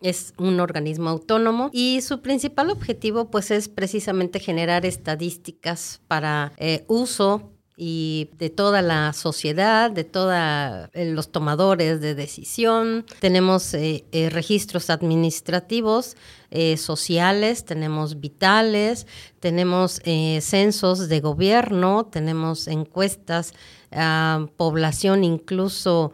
es un organismo autónomo y su principal objetivo pues es precisamente generar estadísticas para eh, uso y de toda la sociedad, de todos eh, los tomadores de decisión. Tenemos eh, registros administrativos, sociales, tenemos vitales, tenemos censos de gobierno, tenemos encuestas a población incluso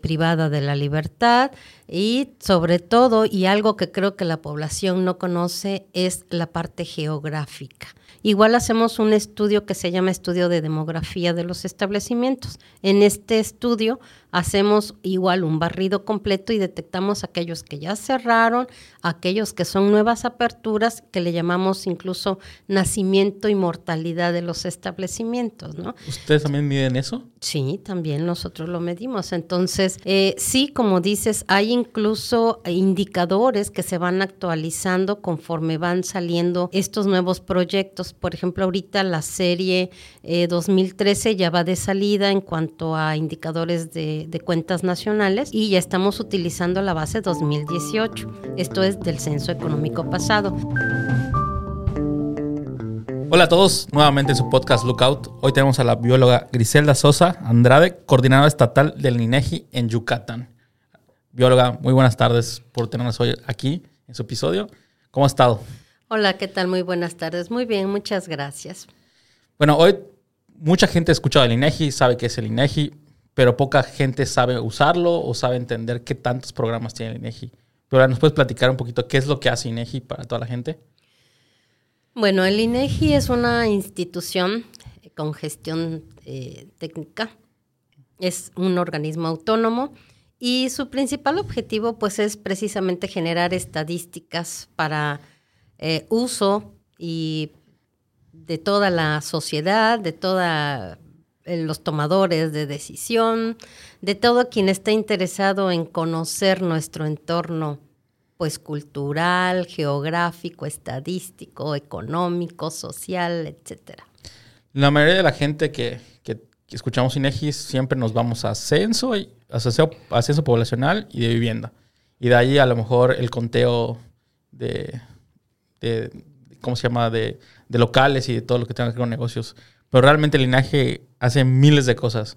privada de la libertad y sobre todo, y algo que creo que la población no conoce, es la parte geográfica. Igual hacemos un estudio que se llama estudio de demografía de los establecimientos. En este estudio hacemos igual un barrido completo y detectamos aquellos que ya cerraron, aquellos que son nuevas aperturas, que le llamamos incluso nacimiento y mortalidad de los establecimientos, ¿no? ¿Ustedes también miden eso? Sí, también nosotros lo medimos. Entonces, eh, sí, como dices, hay incluso indicadores que se van actualizando conforme van saliendo estos nuevos proyectos. Por ejemplo, ahorita la serie 2013 eh, ya va de salida en cuanto a indicadores de de, cuentas nacionales y ya estamos utilizando la base 2018. Esto es del censo económico pasado. Hola a todos, nuevamente en su podcast Lookout. Hoy tenemos a la bióloga Griselda Sosa Andrade, coordinadora estatal del INEGI en Yucatán. Bióloga, muy buenas tardes por tenernos hoy aquí en su episodio. ¿Cómo ha estado? Hola, ¿qué tal? Muy buenas tardes. Muy bien, muchas gracias. Bueno, hoy mucha gente ha escuchado el INEGI, sabe qué es el INEGI pero poca gente sabe usarlo o sabe entender qué tantos programas tiene el INEGI. Pero ahora nos puedes platicar un poquito qué es lo que hace INEGI para toda la gente. Bueno, el INEGI es una institución con gestión eh, técnica, es un organismo autónomo y su principal objetivo pues es precisamente generar estadísticas para eh, uso y de toda la sociedad, de toda los tomadores de decisión, de todo quien está interesado en conocer nuestro entorno pues cultural, geográfico, estadístico, económico, social, etcétera. La mayoría de la gente que, escuchamos INEGI siempre nos vamos a censo, y, a censo, poblacional y de vivienda. Y de ahí a lo mejor el conteo de, ¿cómo se llama?, de, de, locales y de todo lo que tenga que ver con negocios. Pero realmente el linaje hace miles de cosas.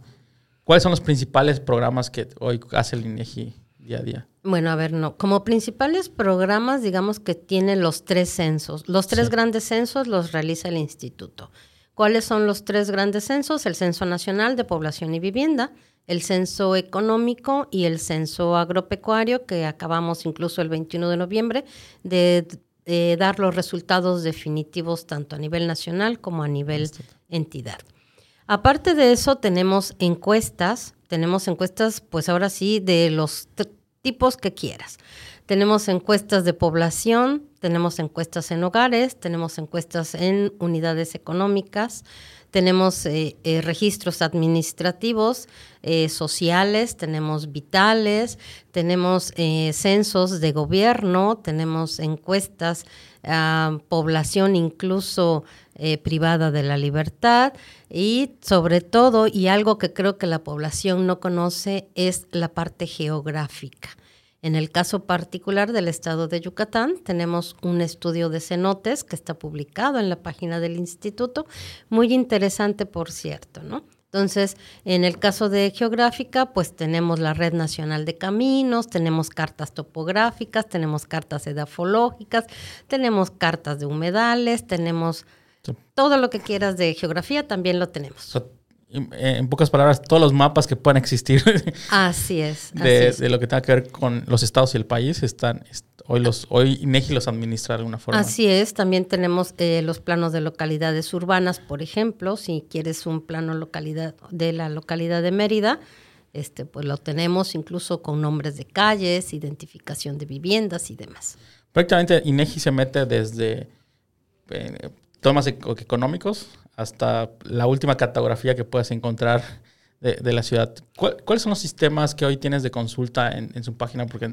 ¿Cuáles son los principales programas que hoy hace el INEGI día a día? Bueno, a ver, no. Como principales programas, digamos que tiene los tres censos. Los tres grandes censos los realiza el instituto. ¿Cuáles son los tres grandes censos? El Censo Nacional de Población y Vivienda, el Censo Económico y el Censo Agropecuario, que acabamos incluso el 21 de noviembre de, dar los resultados definitivos tanto a nivel nacional como a nivel entidad. Aparte de eso, tenemos encuestas, tenemos encuestas, pues ahora sí, de los tipos que quieras. Tenemos encuestas de población, tenemos encuestas en hogares, tenemos encuestas en unidades económicas, tenemos eh, eh, registros administrativos, eh, sociales, tenemos vitales, tenemos censos de gobierno, tenemos encuestas población incluso privada de la libertad y sobre todo, y algo que creo que la población no conoce, es la parte geográfica. En el caso particular del estado de Yucatán, tenemos un estudio de cenotes que está publicado en la página del instituto, muy interesante, por cierto, ¿no? Entonces, en el caso de geográfica, pues tenemos la Red Nacional de Caminos, tenemos cartas topográficas, tenemos cartas edafológicas, tenemos cartas de humedales, tenemos todo lo que quieras de geografía, también lo tenemos. En pocas palabras, todos los mapas que puedan existir. Así es. de, lo que tenga que ver con los estados y el país están. Hoy los hoy INEGI los administra de alguna forma. Así es. También tenemos eh, los planos de localidades urbanas, por ejemplo. Si quieres un plano localidad de la localidad de Mérida, este, pues lo tenemos incluso con nombres de calles, identificación de viviendas y demás. Prácticamente INEGI se mete desde eh, temas económicos hasta la última cartografía que puedas encontrar de, la ciudad. ¿Cuáles son los sistemas que hoy tienes de consulta en, su página? Porque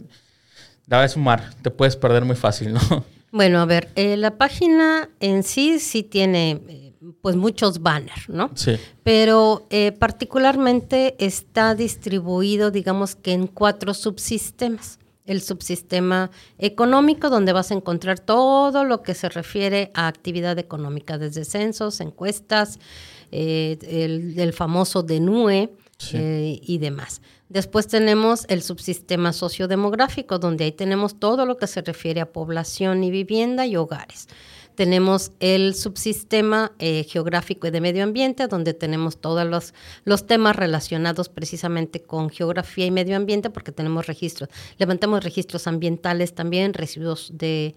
la verdad es un mar, te puedes perder muy fácil, ¿no? Bueno, a ver, eh, la página en sí sí tiene eh, pues muchos banners, ¿no? Sí. Pero eh, particularmente está distribuido, digamos que en cuatro subsistemas. El subsistema económico, donde vas a encontrar todo lo que se refiere a actividad económica, desde censos, encuestas, eh, el, famoso DENUE eh, y demás. Después tenemos el subsistema sociodemográfico, donde ahí tenemos todo lo que se refiere a población y vivienda y hogares. Tenemos el subsistema eh, geográfico y de medio ambiente, donde tenemos todos los, temas relacionados precisamente con geografía y medio ambiente, porque tenemos registros. Levantamos registros ambientales también, residuos de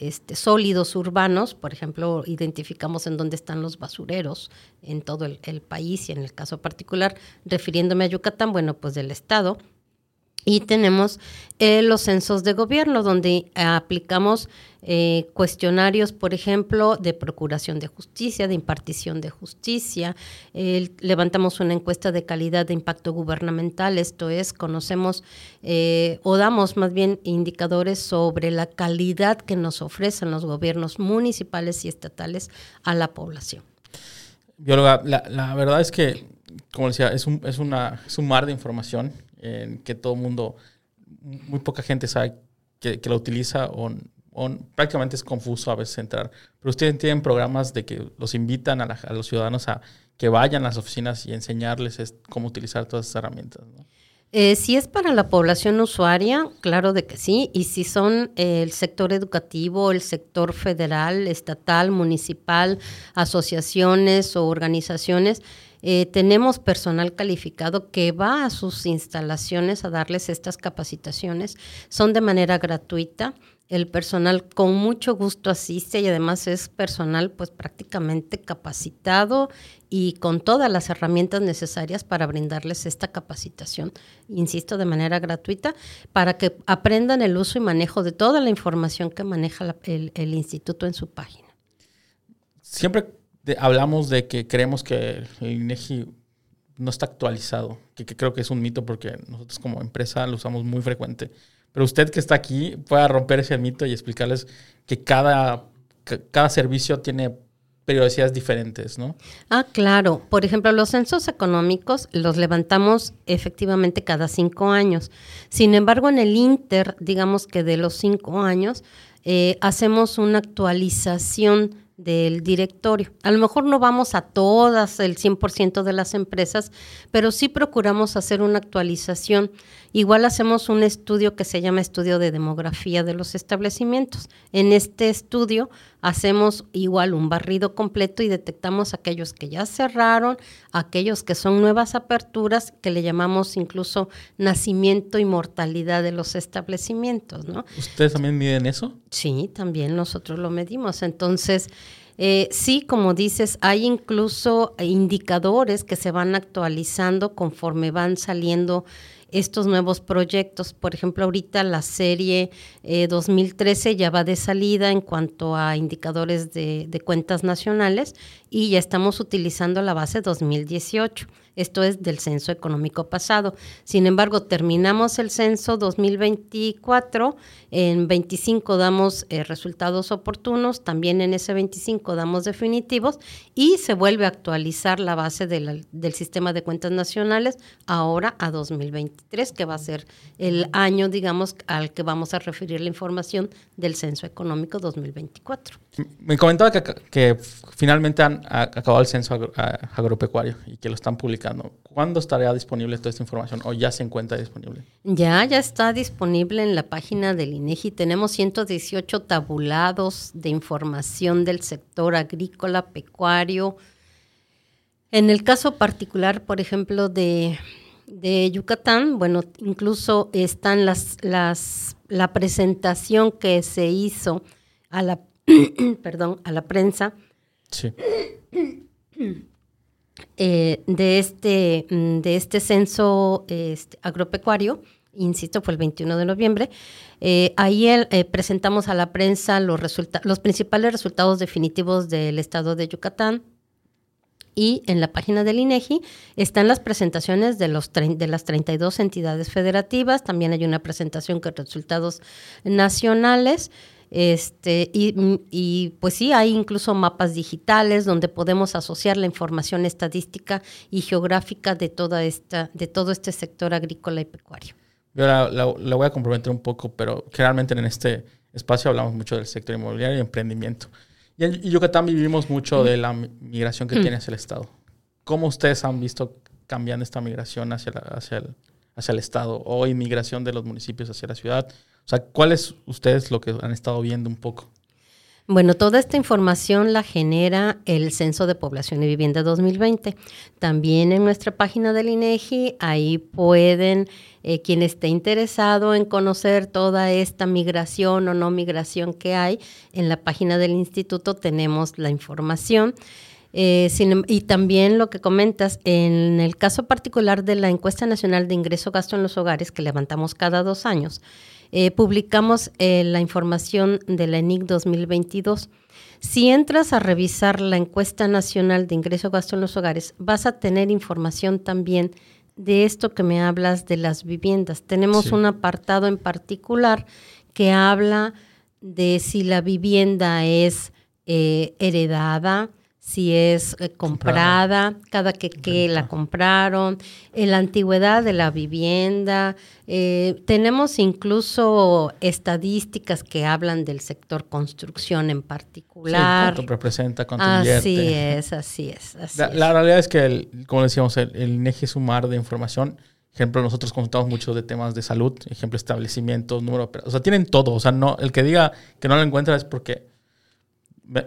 este, sólidos urbanos, por ejemplo, identificamos en dónde están los basureros en todo el, país y en el caso particular, refiriéndome a Yucatán, bueno, pues del Estado, y tenemos eh, los censos de gobierno, donde aplicamos eh, cuestionarios, por ejemplo, de procuración de justicia, de impartición de justicia. levantamos una encuesta de calidad de impacto gubernamental, esto es, conocemos eh, o damos más bien indicadores sobre la calidad que nos ofrecen los gobiernos municipales y estatales a la población. Bióloga, la, la verdad es que, como decía, es un, es, una, es un mar de información en que todo el mundo, muy poca gente sabe que, que lo utiliza o, prácticamente es confuso a veces entrar. Pero ustedes tienen programas de que los invitan a, los ciudadanos a que vayan a las oficinas y enseñarles cómo utilizar todas esas herramientas. Eh, si es para la población usuaria, claro de que sí, y si son el sector educativo, el sector federal, estatal, municipal, asociaciones o organizaciones, eh, tenemos personal calificado que va a sus instalaciones a darles estas capacitaciones. Son de manera gratuita. El personal con mucho gusto asiste y además es personal pues prácticamente capacitado y con todas las herramientas necesarias para brindarles esta capacitación, insisto, de manera gratuita, para que aprendan el uso y manejo de toda la información que maneja el, el instituto en su página. Siempre hablamos de que creemos que el INEGI no está actualizado, que, creo que es un mito porque nosotros como empresa lo usamos muy frecuente. Pero usted que está aquí pueda romper ese mito y explicarles que cada, cada servicio tiene periodicidades diferentes, ¿no? Ah, claro. Por ejemplo, los censos económicos los levantamos efectivamente cada cinco años. Sin embargo, en el Inter, digamos que de los cinco años, eh, hacemos una actualización del directorio. A lo mejor no vamos a todas, el 100% de las empresas, pero sí procuramos hacer una actualización. Igual hacemos un estudio que se llama estudio de demografía de los establecimientos. En este estudio hacemos igual un barrido completo y detectamos aquellos que ya cerraron, aquellos que son nuevas aperturas, que le llamamos incluso nacimiento y mortalidad de los establecimientos, ¿no? ¿Ustedes también miden eso? Sí, también nosotros lo medimos. Entonces, eh, sí, como dices, hay incluso indicadores que se van actualizando conforme van saliendo estos nuevos proyectos. Por ejemplo, ahorita la serie 2013 eh, ya va de salida en cuanto a indicadores de, cuentas nacionales y ya estamos utilizando la base 2018. Esto es del censo económico pasado. Sin embargo, terminamos el censo 2024, en 25 damos eh, resultados oportunos, también en ese 25 damos definitivos y se vuelve a actualizar la base del sistema de cuentas nacionales ahora a 2023, que va a ser el año, digamos, al que vamos a referir la información del censo económico 2024. Me comentaba que, que finalmente han acabado el censo agropecuario y que lo están publicando ¿Cuándo estará disponible toda esta información o ya se encuentra disponible? Ya, ya está disponible en la página del INEGI. Tenemos 118 tabulados de información del sector agrícola, pecuario. En el caso particular, por ejemplo, de, Yucatán, bueno, incluso están las, las, la presentación que se hizo a la, perdón, a la prensa. Sí. Eh, de, este, mm, de este censo este, agropecuario, insisto, fue el 21 de noviembre. Eh, ahí eh, presentamos a la prensa los, los principales resultados definitivos del estado de Yucatán. Y en la página del INEGI están las presentaciones de, los de las 32 entidades federativas. También hay una presentación con resultados nacionales. Este, y, pues sí, hay incluso mapas digitales donde podemos asociar la información estadística y geográfica de, toda esta, de todo este sector agrícola y pecuario. Yo la, voy a comprometer un poco, pero generalmente en este espacio hablamos mucho del sector inmobiliario y emprendimiento. Y en Yucatán vivimos mucho de la migración que mm. tiene hacia el Estado. ¿Cómo ustedes han visto cambiando esta migración hacia, hacia, el, hacia el Estado o inmigración de los municipios hacia la ciudad? O sea, ¿cuál es ustedes lo que han estado viendo un poco? Bueno, toda esta información la genera el Censo de Población y Vivienda 2020. También en nuestra página del INEGI, ahí pueden, eh, quien esté interesado en conocer toda esta migración o no migración que hay, en la página del instituto tenemos la información. Eh, em, y también lo que comentas, en el caso particular de la encuesta nacional de ingreso gasto en los hogares que levantamos cada dos años, eh, publicamos eh, la información de la ENIC 2022. Si entras a revisar la encuesta nacional de ingreso gasto en los hogares, vas a tener información también de esto que me hablas de las viviendas. Tenemos un apartado en particular que habla de si la vivienda es eh, heredada, si es eh, comprada, cada que, que la compraron, en la antigüedad de la vivienda. Eh, tenemos incluso estadísticas que hablan del sector construcción en particular. cuánto representa, cuánto Así es, así es. la, realidad es que, como decíamos, el, el INEGI es un mar de información. Ejemplo, nosotros consultamos mucho de temas de salud, ejemplo, establecimientos, número O sea, tienen todo. O sea, no, el que diga que no lo encuentra es porque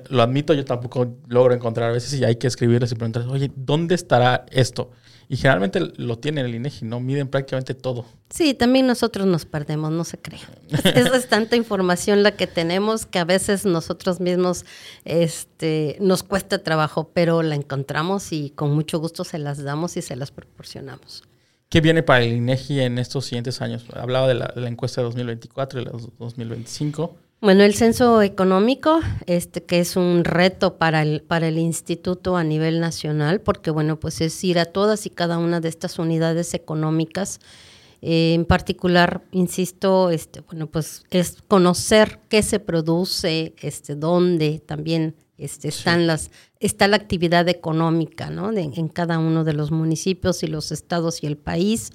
lo admito, yo tampoco logro encontrar a veces y hay que escribirles y preguntarles, oye, ¿dónde estará esto? Y generalmente lo tienen el INEGI, ¿no? Miden prácticamente todo. Sí, también nosotros nos perdemos, no se cree. es, tanta información la que tenemos que a veces nosotros mismos este, nos cuesta trabajo, pero la encontramos y con mucho gusto se las damos y se las proporcionamos. ¿Qué viene para el INEGI en estos siguientes años? Hablaba de la, de la encuesta de 2024 y la 2025. Bueno, el censo económico, este que es un reto para el, para el instituto a nivel nacional, porque bueno, pues es ir a todas y cada una de estas unidades económicas. Eh, en particular, insisto, este, bueno, pues es conocer qué se produce, este, dónde también este, están las, está la actividad económica, ¿no? en cada uno de los municipios y los estados y el país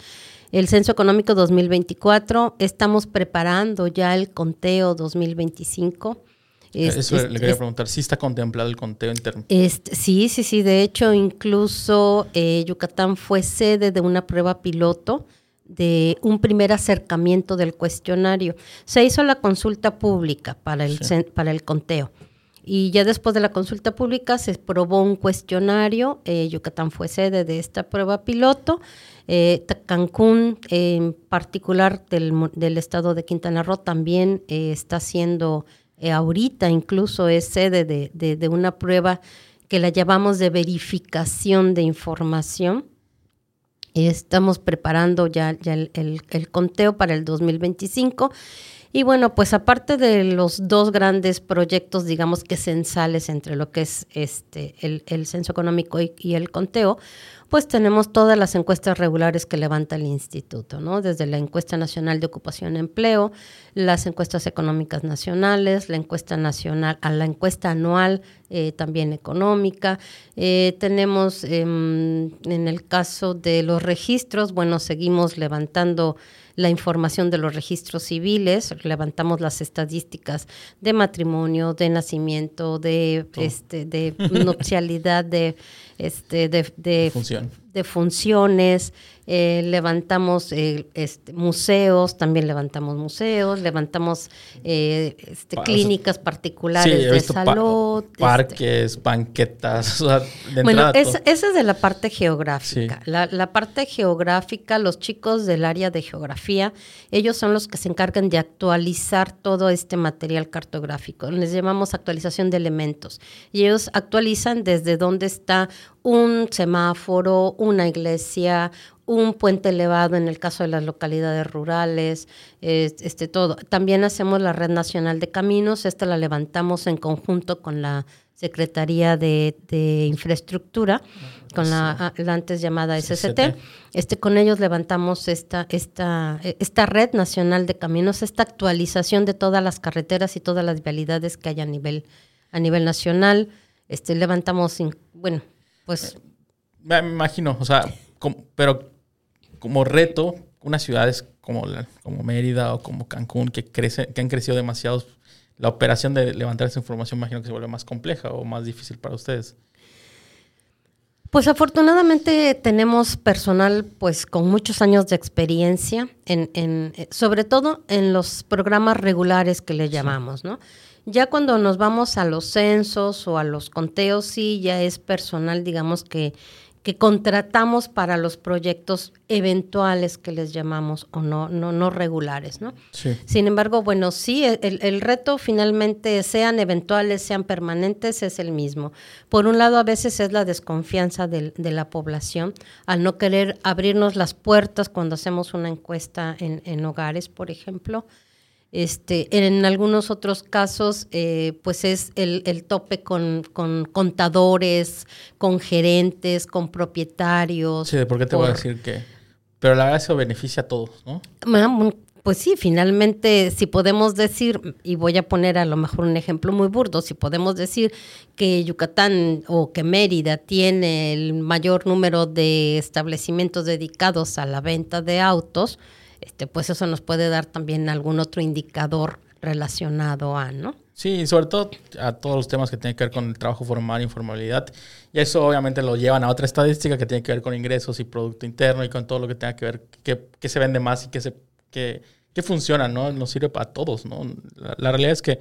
el Censo Económico 2024. Estamos preparando ya el conteo 2025. Eso le quería preguntar, ¿sí está contemplado el conteo interno? Este, sí, sí, sí. De hecho, incluso eh, Yucatán fue sede de una prueba piloto de un primer acercamiento del cuestionario. Se hizo la consulta pública para el, para el conteo. Y ya después de la consulta pública se probó un cuestionario. Eh, Yucatán fue sede de esta prueba piloto eh, Cancún, en particular del, estado de Quintana Roo, también eh, está siendo, ahorita incluso es sede de, una prueba que la llamamos de verificación de información. Estamos preparando ya, el, el, conteo para el 2025. Y bueno, pues aparte de los dos grandes proyectos, digamos que censales entre lo que es este el, censo económico y, el conteo, pues tenemos todas las encuestas regulares que levanta el instituto, ¿no? Desde la encuesta nacional de ocupación y empleo, las encuestas económicas nacionales, la encuesta nacional, a la encuesta anual eh, también económica. Eh, tenemos em, en el caso de los registros, bueno, seguimos levantando la información de los registros civiles, levantamos las estadísticas de matrimonio, de nacimiento, de, este, de nupcialidad, de, este, de, de, de funciones, eh, levantamos eh, este, museos, también levantamos museos, levantamos eh, este, clínicas particulares de salud. Este. parques, banquetas. bueno, esa es de la parte geográfica. La, la, parte geográfica, los chicos del área de geografía, ellos son los que se encargan de actualizar todo este material cartográfico. Les llamamos actualización de elementos. Y ellos actualizan desde dónde está un semáforo, una iglesia, un puente elevado en el caso de las localidades rurales, este todo. También hacemos la Red Nacional de Caminos, esta la levantamos en conjunto con la Secretaría de, Infraestructura, con la, antes llamada SST. Este, con ellos levantamos esta, esta, esta Red Nacional de Caminos, esta actualización de todas las carreteras y todas las vialidades que hay a nivel, a nivel nacional. Este, levantamos, bueno, pues... Me imagino, o sea, pero como reto, unas ciudades como, como Mérida o como Cancún, que, crece, que han crecido demasiado, la operación de levantar esa información imagino que se vuelve más compleja o más difícil para ustedes. Pues afortunadamente tenemos personal pues con muchos años de experiencia, en, en, eh, sobre todo en los programas regulares que le llamamos, ¿no? Ya cuando nos vamos a los censos o a los conteos, sí, ya es personal, digamos, que que contratamos para los proyectos eventuales que les llamamos o no, no, no regulares, ¿no? Sin embargo, bueno, sí, el, reto finalmente, sean eventuales, sean permanentes, es el mismo. Por un lado, a veces es la desconfianza de, la población al no querer abrirnos las puertas cuando hacemos una encuesta en, en hogares, por ejemplo. Este, en algunos otros casos, eh, pues es el, tope con, contadores, con gerentes, con propietarios. Sí, ¿por qué te voy a decir que? Pero la verdad eso beneficia a todos, ¿no? Ah, pues sí, finalmente, si podemos decir, y voy a poner a lo mejor un ejemplo muy burdo, si podemos decir que Yucatán o que Mérida tiene el mayor número de establecimientos dedicados a la venta de autos, este, pues eso nos puede dar también algún otro indicador relacionado a, ¿no? Sí, sobre todo a todos los temas que tienen que ver con el trabajo formal, informalidad. Y eso obviamente lo llevan a otra estadística que tiene que ver con ingresos y producto interno y con todo lo que tenga que ver qué se vende más y qué se que, funciona, ¿no? Nos sirve para todos, ¿no? la realidad es que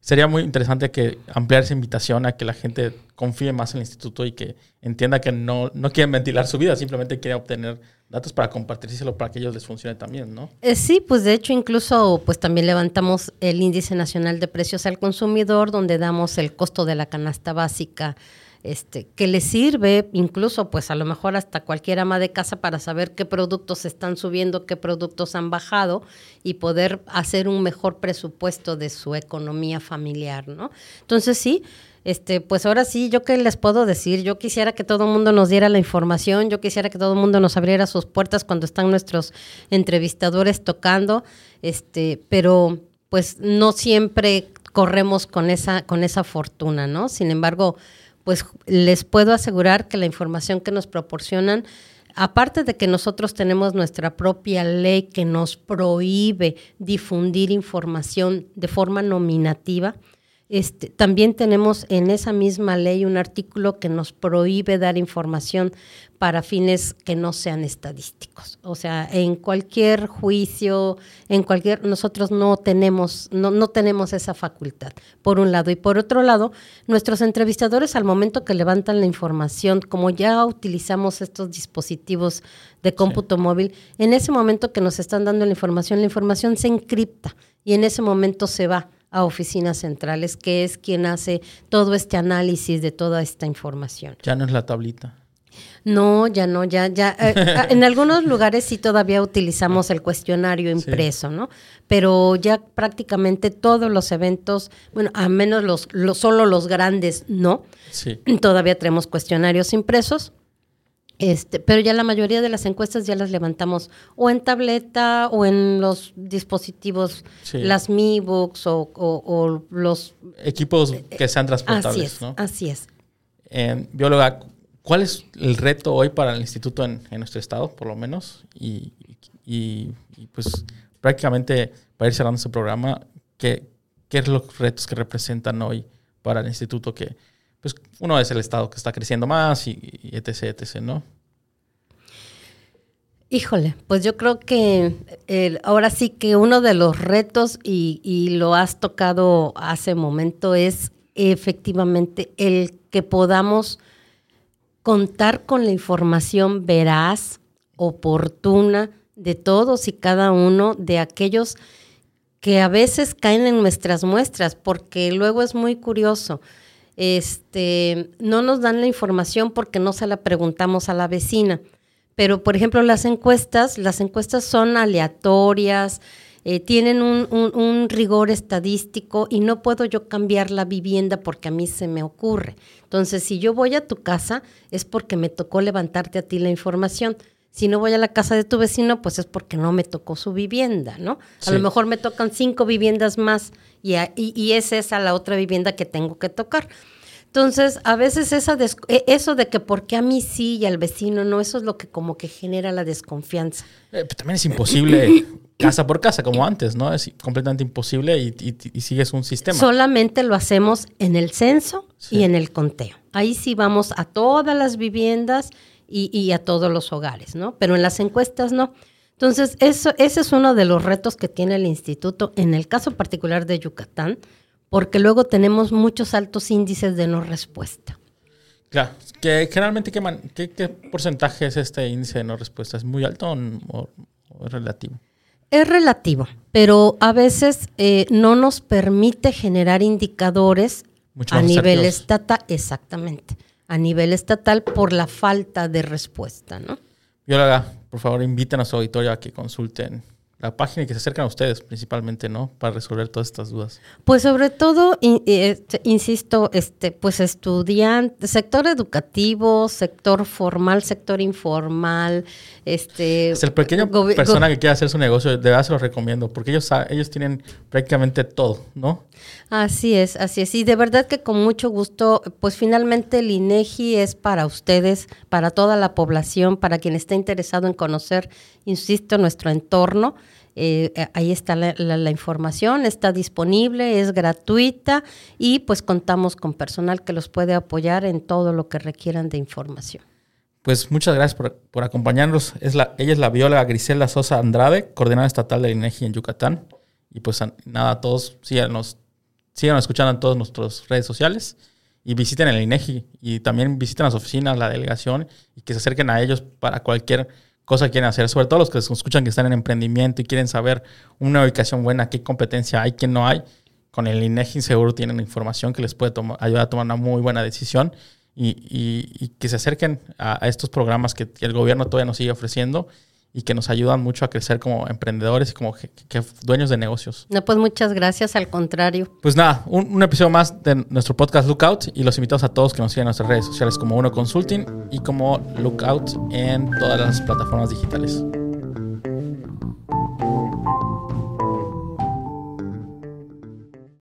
sería muy interesante que ampliar esa invitación a que la gente confíe más en el instituto y que entienda que no, no quieren ventilar su vida, simplemente quieren obtener datos para compartírselo para que ellos les funcione también, ¿no? Eh, sí, pues de hecho incluso pues también levantamos el índice nacional de precios al consumidor donde damos el costo de la canasta básica este, que le sirve incluso pues a lo mejor hasta cualquier ama de casa para saber qué productos están subiendo, qué productos han bajado y poder hacer un mejor presupuesto de su economía familiar, ¿no? Entonces sí, este, pues ahora sí, yo qué les puedo decir, yo quisiera que todo el mundo nos diera la información, yo quisiera que todo el mundo nos abriera sus puertas cuando están nuestros entrevistadores tocando, este, pero pues no siempre corremos con esa, con esa fortuna, ¿no? Sin embargo, pues les puedo asegurar que la información que nos proporcionan, aparte de que nosotros tenemos nuestra propia ley que nos prohíbe difundir información de forma nominativa, este, también tenemos en esa misma ley un artículo que nos prohíbe dar información para fines que no sean estadísticos. O sea, en cualquier juicio, en cualquier, nosotros no tenemos, no, no tenemos esa facultad, por un lado. Y por otro lado, nuestros entrevistadores al momento que levantan la información, como ya utilizamos estos dispositivos de cómputo móvil, en ese momento que nos están dando la información, la información se encripta y en ese momento se va a oficinas centrales, que es quien hace todo este análisis de toda esta información. Ya no es la tablita. No, ya no, ya, ya. Eh, ah, en algunos lugares sí todavía utilizamos el cuestionario impreso, ¿no? Pero ya prácticamente todos los eventos, bueno, a menos los, los solo los grandes, no. Sí. Todavía tenemos cuestionarios impresos este, pero ya la mayoría de las encuestas ya las levantamos o en tableta o en los dispositivos, las Mi Books o, los equipos que sean transportables. Así es, así es. bióloga, ¿cuál es el reto hoy para el instituto en, nuestro estado, por lo menos? Y, pues prácticamente para ir cerrando este programa, ¿qué, ¿qué es los retos que representan hoy para el instituto que pues uno es el Estado que está creciendo más y, etc, etc, ¿no? Híjole, pues yo creo que ahora sí que uno de los retos, y, lo has tocado hace momento, es efectivamente el que podamos contar con la información veraz, oportuna de todos y cada uno de aquellos que a veces caen en nuestras muestras, porque luego es muy curioso este, no nos dan la información porque no se la preguntamos a la vecina. Pero, por ejemplo, las encuestas, las encuestas son aleatorias, eh, tienen un, un, rigor estadístico y no puedo yo cambiar la vivienda porque a mí se me ocurre. Entonces, si yo voy a tu casa, es porque me tocó levantarte a ti la información. Si no voy a la casa de tu vecino, pues es porque no me tocó su vivienda, ¿no? A lo mejor me tocan cinco viviendas más y, es esa la otra vivienda que tengo que tocar. Entonces, a veces esa e, eso de que por qué a mí sí y al vecino no, eso es lo que como que genera la desconfianza. Eh, también es imposible casa por casa, como antes, ¿no? Es completamente imposible y, sigues un sistema. Solamente lo hacemos en el censo y en el conteo. Ahí sí vamos a todas las viviendas y, a todos los hogares, ¿no? Pero en las encuestas no. Entonces, eso, ese es uno de los retos que tiene el instituto en el caso particular de Yucatán, porque luego tenemos muchos altos índices de no respuesta. Claro, que generalmente, ¿qué, qué, porcentaje es este índice de no respuesta? ¿Es muy alto o, es relativo? Es relativo, pero a veces eh, no nos permite generar indicadores a nivel estatal, exactamente, a nivel estatal por la falta de respuesta, ¿no? Por favor, inviten a su auditorio a que consulten la página y que se acerquen a ustedes principalmente, ¿no? Para resolver todas estas dudas. Pues sobre todo, este, insisto, este, pues estudiantes, sector educativo, sector formal, sector informal, este... Es el pequeño persona que quiera hacer su negocio, de verdad se lo recomiendo, porque ellos, ellos tienen prácticamente todo, ¿no? Así es, así es. Y de verdad que con mucho gusto, pues finalmente el INEGI es para ustedes, para toda la población, para quien esté interesado en conocer, insisto, nuestro entorno. Eh, eh, ahí está la, información, está disponible, es gratuita y pues contamos con personal que los puede apoyar en todo lo que requieran de información. Pues muchas gracias por, acompañarnos. Es la, ella es la bióloga Griselda Sosa Andrade, coordinadora estatal de INEGI en Yucatán. Y pues nada, todos síganos sigan escuchando en todas nuestras redes sociales y visiten el INEGI y también visiten las oficinas, la delegación y que se acerquen a ellos para cualquier cosa que quieran hacer. Sobre todo los que escuchan que están en emprendimiento y quieren saber una ubicación buena, qué competencia hay, qué no hay. Con el INEGI seguro tienen información que les puede ayudar a tomar una muy buena decisión y, que se acerquen a, estos programas que el gobierno todavía nos sigue ofreciendo y que nos ayudan mucho a crecer como emprendedores y como dueños de negocios. No, pues muchas gracias, al contrario. Pues nada, un, episodio más de nuestro podcast Lookout y los invitamos a todos que nos sigan en nuestras redes sociales como Uno Consulting y como Lookout en todas las plataformas digitales.